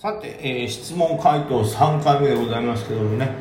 さて、えー、質問回答3回目でございますけどもね、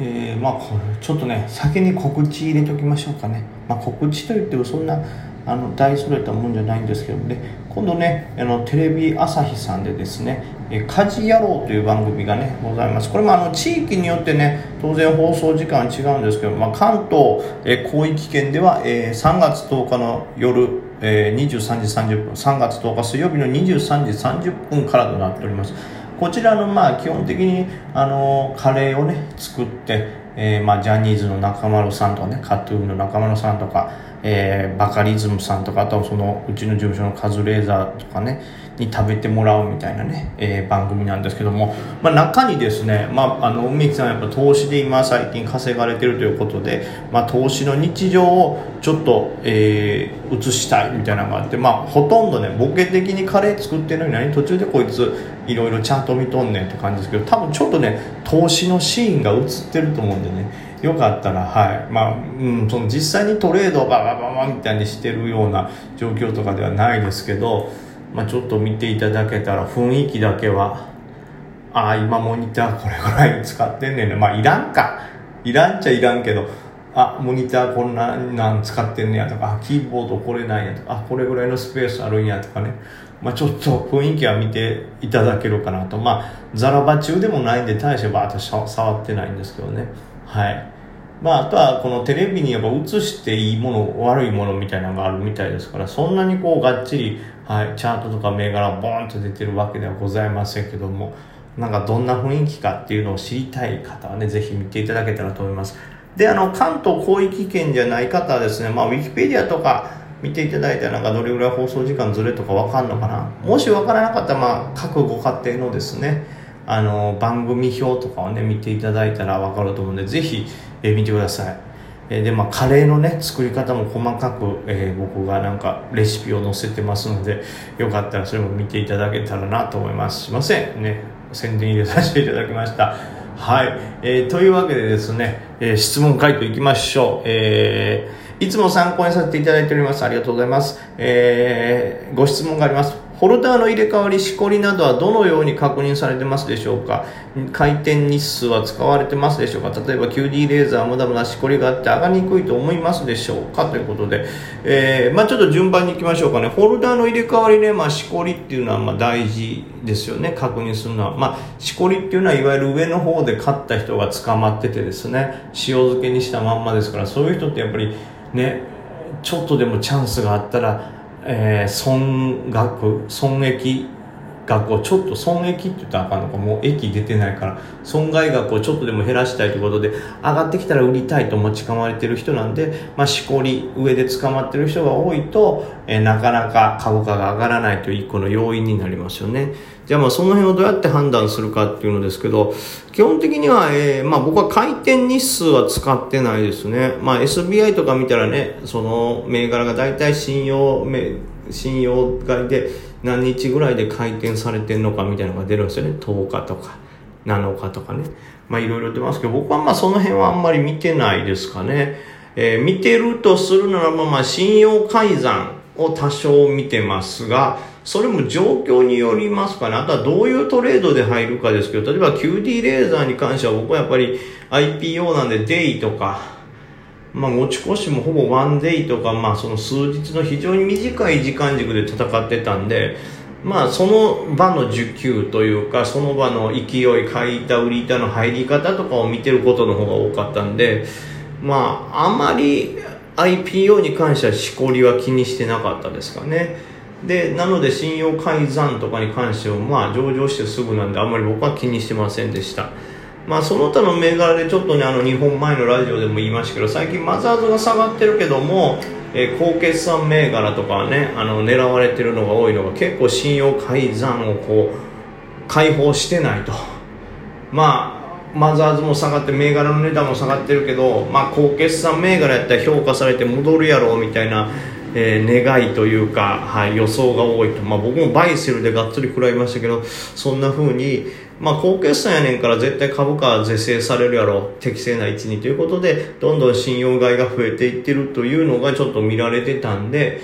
えー、まあこれちょっとね先に告知入れておきましょうかね、まあ、告知といってもそんなあの大それたもんじゃないんですけどもね。今度ねあのテレビ朝日さんでですね「え家事野郎」という番組がねございます。これもあの地域によってね当然放送時間は違うんですけど、まあ、関東、え広域圏では、えー、3月10日の夜えー、23時30分3月10日水曜日の23時30分からとなっております。こちらのまあ基本的にあのカレーをね作って、えー、まあジャニーズの中丸さんとかねカトゥーンの中丸さんとか、えー、バカリズムさんとかあとそのうちの事務所のカズレーザーとかねに食べてもらうみたいなね、えー、番組なんですけども、まあ、中にですね、まあ、あの梅木さんやっぱ投資で今最近稼がれてるということで、まあ、投資の日常をちょっと、えー、映したいみたいなのがあって、まあ、ほとんどねボケ的にカレー作ってるのに何途中でこいついろいろちゃんと見とんねんって感じですけど多分ちょっとね投資のシーンが映ってると思うんでねよかったらはい。まあ、うん、その実際にトレードをババババみたいにしてるような状況とかではないですけどまあ、ちょっと見ていただけたら雰囲気だけはああ今モニター これぐらい使ってんねんね。まあいらんか。いらんちゃいらんけどあモニターこんななん使ってんねやとかキーボードこれなんやとかあこれぐらいのスペースあるんやとかね。まあ、ちょっと雰囲気は見ていただけるかなと。まあザラバ中でもないんで大してバーッと触ってないんですけどね。はい。まあ、あとはこのテレビにやっぱ映していいもの悪いものみたいなのがあるみたいですからそんなにこうがっちり、はい、チャートとか銘柄ボーンと出てるわけではございませんけどもなんかどんな雰囲気かっていうのを知りたい方はねぜひ見ていただけたらと思いますであの関東広域圏じゃない方はですねまあウィキペディアとか見ていただいたらなんかどれぐらい放送時間ずれとかわかんのかなもしわからなかったらまあ各ご家庭のですねあの番組表とかをね見ていただいたらわかると思うんでぜひえ、見てください。え、で、まあ、カレーのね、作り方も細かく、えー、僕がなんかレシピを載せてますので、よかったらそれも見ていただけたらなと思います。すいません。ね、宣伝入れさせていただきました。はい。えー、というわけでですね、えー、質問回答いきましょう。えー、いつも参考にさせていただいております。ありがとうございます。えー、ご質問があります。ホルダーの入れ替わり、しこりなどはどのように確認されてますでしょうか？回転日数は使われてますでしょうか？例えば QD レーザー無駄なしこりがあって上がりにくいと思いますでしょうか？ということで、えー、まあちょっと順番に行きましょうかね。ホルダーの入れ替わりね、まあしこりっていうのはまあ大事ですよね。確認するのは。まあしこりっていうのはいわゆる上の方で買った人が捕まっててですね、塩漬けにしたまんまですから、そういう人ってやっぱりね、ちょっとでもチャンスがあったら、えー、損額損益額をちょっと損益って言ったらあかんのかもう益出てないから損害額をちょっとでも減らしたいということで上がってきたら売りたいと持ち込まれてる人なんで、まあ、しこり上で捕まってる人が多いと、えー、なかなか株価が上がらないという一個の要因になりますよね。じゃあまあその辺をどうやって判断するかっていうのですけど基本的には、えー、まあ僕は回転日数は使ってないですね。まあ SBI とか見たらねその銘柄が大体信用信用買いで何日ぐらいで回転されてんのかみたいなのが出るんですよね。10日とか7日とかね。まあいろいろ出ますけど僕はまあその辺はあんまり見てないですかね、えー、見てるとするならばまあ信用改ざんを多少見てますがそれも状況によりますかね。あとはどういうトレードで入るかですけど、例えば QD レーザーに関しては僕はやっぱり IPO なんでデイとか、まあ、持ち越しもほぼワンデイとか、まあ、その数日の非常に短い時間軸で戦ってたんで、まあ、その場の需給というか、その場の勢い、買い板、売り板の入り方とかを見てることの方が多かったんで、まあ、あまり IPO に関してはしこりは気にしてなかったですかね。で、なので信用改ざんとかに関しては、まあ、上場してすぐなんで、あんまり僕は気にしてませんでした。まあ、その他の銘柄でちょっとねあの2本前のラジオでも言いましたけど最近マザーズが下がってるけども、えー、高決算銘柄とかねあの狙われてるのが多いのが結構信用改ざんをこう解放してないとまあマザーズも下がって銘柄の値段も下がってるけど、まあ、高決算銘柄やったら評価されて戻るやろうみたいな、えー、願いというか、はい、予想が多いと、まあ、僕もバイセルでがっつり食らいましたけどそんな風にまあ、高決算やねんから絶対株価は是正されるやろ。適正な位置に。ということでどんどん信用買いが増えていってるというのがちょっと見られてたんで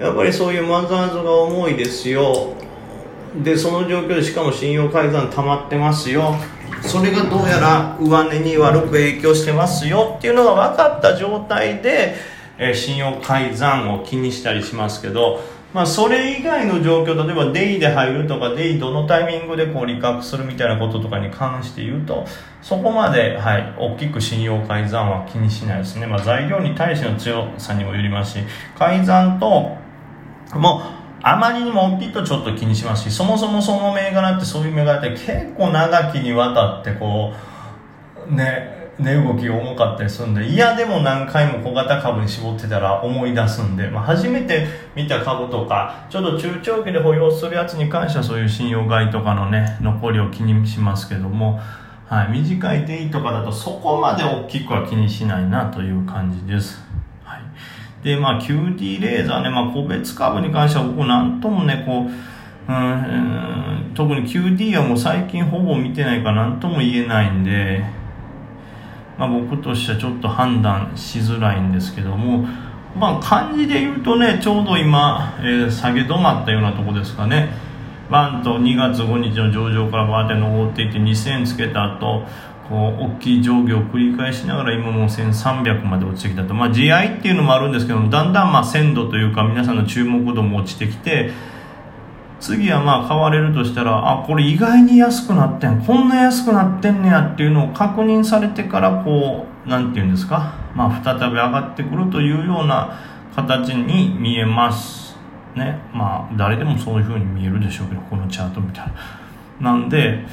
やっぱりそういうマザーズが重いですよ。でその状況でしかも信用改ざん溜まってますよ。それがどうやら上値に悪く影響してますよ。っていうのが分かった状態で、えー、信用改ざんを気にしたりしますけどまあ、それ以外の状況例えばデイで入るとかデイどのタイミングでこう利確するみたいなこととかに関して言うとそこまで、はい、大きく信用改ざんは気にしないですね、まあ、材料に対しての強さにもよりますし改ざんともうあまりにも大きいとちょっと気にしますしそもそもその銘柄ってそういう銘柄って結構長きにわたってこうね値動きが重かったりするんで、いやでも何回も小型株に絞ってたら思い出すんで、まあ、初めて見た株とか、ちょっと中長期で保養するやつに関してはそういう信用買いとかのね、残りを気にしますけども、はい、短いデイとかだとそこまで大きくは気にしないなという感じです。はい。で、まあ QD レーザーね、まあ個別株に関しては僕なんともね、こう、うん、特に QD はもう最近ほぼ見てないから何とも言えないんで、まあ、僕としてはちょっと判断しづらいんですけども、まあ、漢字で言うとねちょうど今、えー、下げ止まったようなとこですかね。バンと2月5日の上場からバーテン登っていって2000つけた後こう大きい上下を繰り返しながら今も1300まで落ちてきたと、まあ、地合いっていうのもあるんですけどもだんだんまあ鮮度というか皆さんの注目度も落ちてきて次はまあ買われるとしたらあこれ意外に安くなってんこんな安くなってんねやっていうのを確認されてからこう何て言うんですか、まあ、再び上がってくるというような形に見えますね。まあ誰でもそういう風に見えるでしょうけどこのチャートみたいな。なんで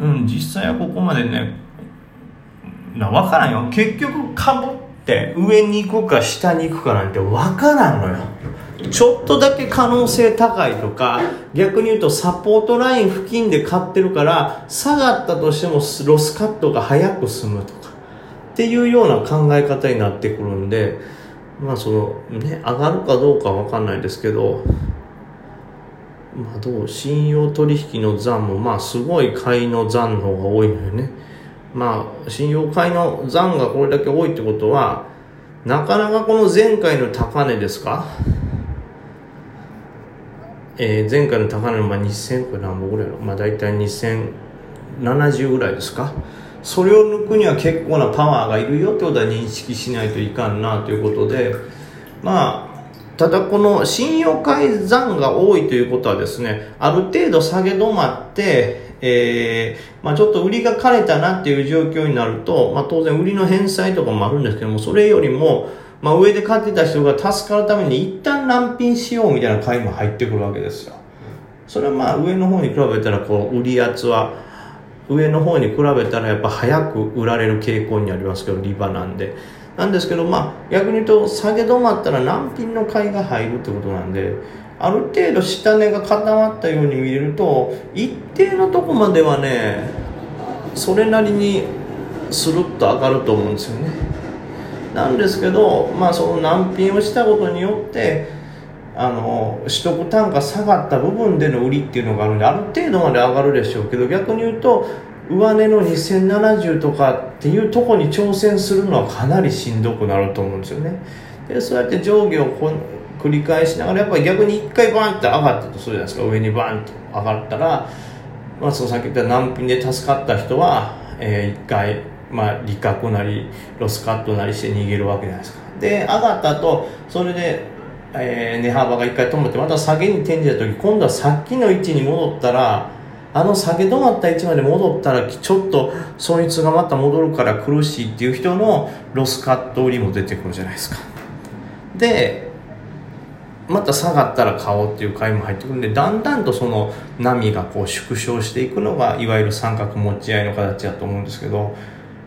うん実際はここまでね分からんよ。結局株って上に行くか下に行くかなんて分からんのよ。ちょっとだけ可能性高いとか逆に言うとサポートライン付近で買ってるから下がったとしてもロスカットが早く済むとかっていうような考え方になってくるんでまあそのね上がるかどうかわかんないですけどまあどう信用取引の残もまあすごい買いの残の方が多いのよね。まあ信用買いの残がこれだけ多いってことはなかなかこの前回の高値ですか？えー、前回の高値のまあ2000これ何本ぐらいのまあ大体2070ぐらいですか？それを抜くには結構なパワーがいるよってことは認識しないといかんなということでまあただこの信用改ざんが多いということはですねある程度下げ止まってえー、まあ、ちょっと売りが枯れたなっていう状況になると、まあ、当然売りの返済とかもあるんですけどもそれよりもまあ、上で買ってた人が助かるために一旦乱品しようみたいな買いも入ってくるわけですよ。それはまあ上の方に比べたらこう売り圧は上の方に比べたらやっぱ早く売られる傾向にありますけどリバなんで。なんですけどまあ逆に言うと下げ止まったら難品の買いが入るってことなんである程度下値が固まったように見えると一定のとこまではねそれなりにスルッと上がると思うんですよね。なんですけど、まあ、その難品をしたことによってあの取得単価下がった部分での売りっていうのがあるんである程度まで上がるでしょうけど逆に言うと上値の2070とかっていうとこに挑戦するのはかなりしんどくなると思うんですよね。でそうやって上下をこ繰り返しながらやっぱり逆に1回バンって上がったとするじゃないですか。上にバンと上がったら、まあ、そのさっき言った難品で助かった人は、えー、1回まあ、利確なりロスカットなりして逃げるわけじゃないですか。で上がった後それで、えー、値幅が1回止まってまた下げに転じた時今度はさっきの位置に戻ったらあの下げ止まった位置まで戻ったらちょっと損失がまた戻るから苦しいっていう人のロスカット売りも出てくるじゃないですか。でまた下がったら買おうっていう買いも入ってくるんでだんだんとその波がこう縮小していくのがいわゆる三角持ち合いの形だと思うんですけど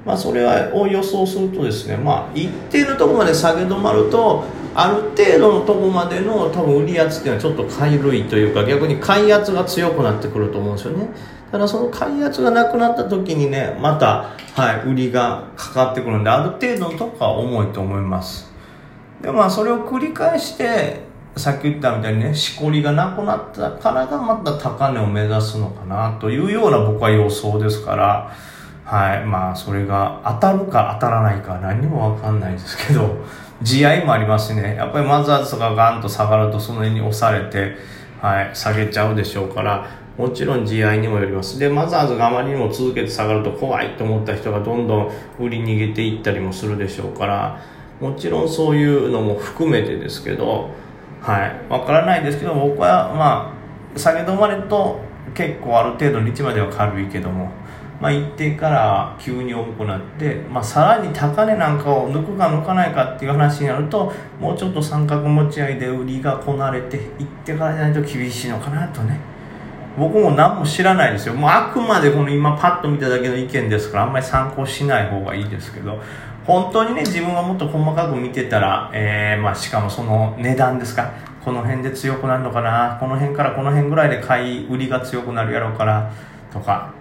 まあ、それを予想するとですね、まあ、一定のところまで下げ止まるとある程度のとこまでの多分売り圧っていうのはちょっと買い類というか逆に買い圧が強くなってくると思うんですよね。ただその買い圧がなくなった時にねまた、はい、売りがかかってくるんである程度のとこは重いと思います。でまあそれを繰り返してさっき言ったみたいにねしこりがなくなったからがまた高値を目指すのかなというような僕は予想ですからはい。まあ、それが当たるか当たらないか何にもわかんないですけど、地合もありますしね。やっぱりマザーズがガンと下がるとその辺に押されて、はい、下げちゃうでしょうからもちろん地合にもよりますでマザーズがあまりにも続けて下がると怖いと思った人がどんどん売り逃げていったりもするでしょうからもちろんそういうのも含めてですけどはいわからないですけど僕はまあ下げ止まりと結構ある程度の位置までは軽いけどもまあ、一定から急に重くなって、まあ、さらに高値なんかを抜くか抜かないかっていう話になるともうちょっと三角持ち合いで売りがこなれていってからじゃないと厳しいのかなとね。僕も何も知らないですよ。もうあくまでこの今パッと見ただけの意見ですからあんまり参考しない方がいいですけど。本当にね自分がもっと細かく見てたら、えーまあ、しかもその値段ですか。この辺で強くなるのかな。この辺からこの辺ぐらいで買い売りが強くなるやろうからとか。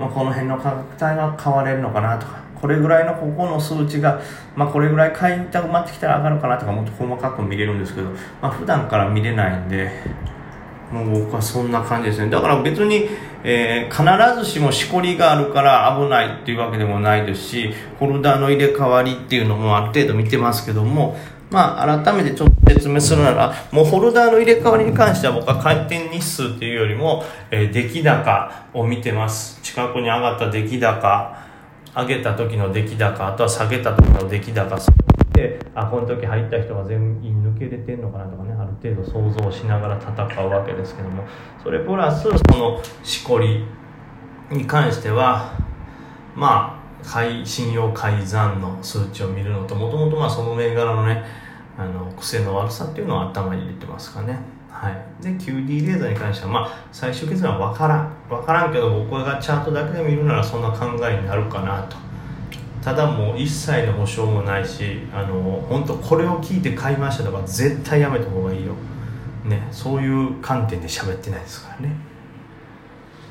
まあ、この辺の価格帯が買われるのかなとかこれぐらいのここの数値が、まあ、これぐらい買いたくなってきたら上がるかなとかもっと細かく見れるんですけど、まあ、普段から見れないんでもう僕はそんな感じですねだから別に、えー、必ずしもしこりがあるから危ないっていうわけでもないですしホルダーの入れ替わりっていうのもある程度見てますけどもまあ、改めてちょっと説明するなら、もうホルダーの入れ替わりに関しては僕は回転日数っていうよりも、えー、出来高を見てます。近くに上がった出来高、上げた時の出来高、あとは下げた時の出来高、で、あ、この時入った人が全員抜けれてんのかなとかね、ある程度想像しながら戦うわけですけども、それプラス、そのしこりに関しては、まあ、信用改ざんの数値を見るのともともとその銘柄のねあの癖の悪さっていうのは頭に入れてますかね。はい、で QD レーザーに関しては、まあ、最終結論は分からん。分からんけど僕がチャートだけでも見るならそんな考えになるかなと。ただもう一切の保証もないしあの本当これを聞いて買いましたとか絶対やめた方がいいよ、ね、そういう観点で喋ってないですからね。